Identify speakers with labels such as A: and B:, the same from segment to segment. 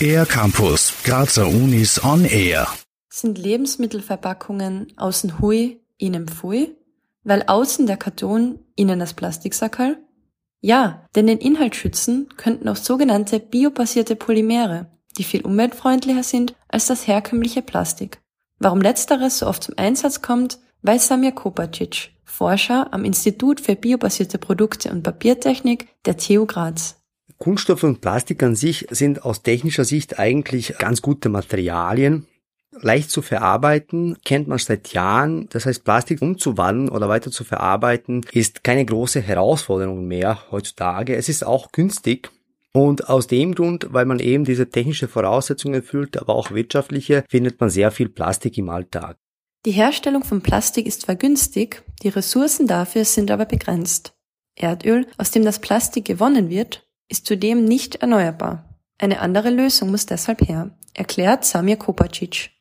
A: Air Campus, Grazer Unis on Air.
B: Sind Lebensmittelverpackungen außen hui, innen pfui? Weil außen der Karton, innen das Plastiksackerl? Ja, denn den Inhalt schützen könnten auch sogenannte biobasierte Polymere, die viel umweltfreundlicher sind als das herkömmliche Plastik. Warum letzteres so oft zum Einsatz kommt, weiß Samir Kopacic, Forscher am Institut für biobasierte Produkte und Papiertechnik der TU Graz.
C: Kunststoffe und Plastik an sich sind aus technischer Sicht eigentlich ganz gute Materialien. Leicht zu verarbeiten kennt man seit Jahren. Das heißt, Plastik umzuwandeln oder weiter zu verarbeiten ist keine große Herausforderung mehr heutzutage. Es ist auch günstig. Und aus dem Grund, weil man eben diese technische Voraussetzungen erfüllt, aber auch wirtschaftliche, findet man sehr viel Plastik im Alltag.
B: Die Herstellung von Plastik ist zwar günstig, die Ressourcen dafür sind aber begrenzt. Erdöl, aus dem das Plastik gewonnen wird, ist zudem nicht erneuerbar. Eine andere Lösung muss deshalb her, erklärt Samir Kopacic.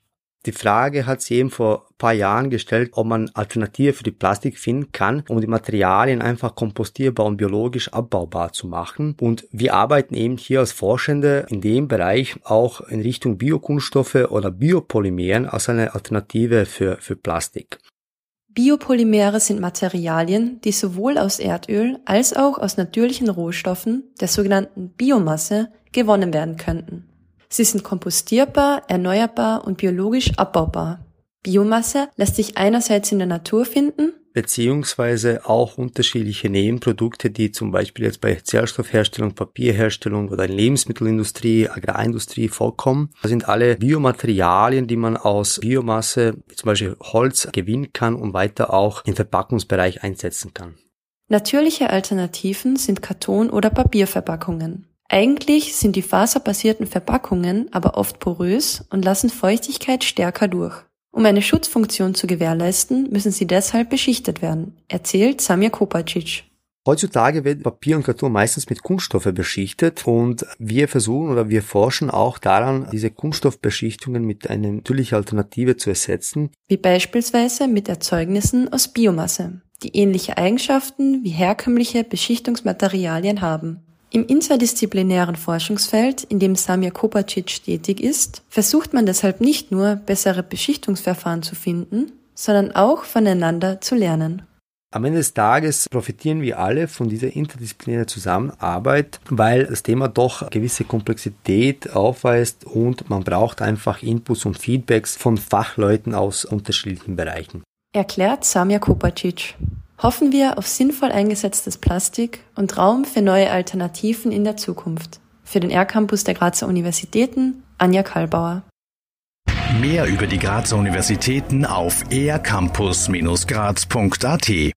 C: Die Frage hat sie eben vor ein paar Jahren gestellt, ob man Alternative für die Plastik finden kann, um die Materialien einfach kompostierbar und biologisch abbaubar zu machen. Und wir arbeiten eben hier als Forschende in dem Bereich auch in Richtung Biokunststoffe oder Biopolymeren als eine Alternative für, für Plastik.
B: Biopolymere sind Materialien, die sowohl aus Erdöl als auch aus natürlichen Rohstoffen, der sogenannten Biomasse, gewonnen werden könnten. Sie sind kompostierbar, erneuerbar und biologisch abbaubar. Biomasse lässt sich einerseits in der Natur finden,
C: beziehungsweise auch unterschiedliche Nebenprodukte, die zum Beispiel jetzt bei Zellstoffherstellung, Papierherstellung oder in Lebensmittelindustrie, Agrarindustrie vorkommen. Das sind alle Biomaterialien, die man aus Biomasse, wie zum Beispiel Holz, gewinnen kann und weiter auch im Verpackungsbereich einsetzen kann.
B: Natürliche Alternativen sind Karton- oder Papierverpackungen. Eigentlich sind die faserbasierten Verpackungen aber oft porös und lassen Feuchtigkeit stärker durch. Um eine Schutzfunktion zu gewährleisten, müssen sie deshalb beschichtet werden, erzählt Samir Kopacic.
C: Heutzutage wird Papier und Karton meistens mit Kunststoffe beschichtet und wir versuchen oder wir forschen auch daran, diese Kunststoffbeschichtungen mit einer natürlichen Alternative zu ersetzen.
B: Wie beispielsweise mit Erzeugnissen aus Biomasse, die ähnliche Eigenschaften wie herkömmliche Beschichtungsmaterialien haben. Im interdisziplinären Forschungsfeld, in dem Samir Kopacic tätig ist, versucht man deshalb nicht nur bessere Beschichtungsverfahren zu finden, sondern auch voneinander zu lernen.
C: Am Ende des Tages profitieren wir alle von dieser interdisziplinären Zusammenarbeit, weil das Thema doch gewisse Komplexität aufweist und man braucht einfach Inputs und Feedbacks von Fachleuten aus unterschiedlichen Bereichen.
B: Erklärt Samir Kopacic hoffen wir auf sinnvoll eingesetztes Plastik und Raum für neue Alternativen in der Zukunft. Für den R-Campus der Grazer Universitäten, Anja Kallbauer.
A: Mehr über die Grazer Universitäten auf ercampus-graz.at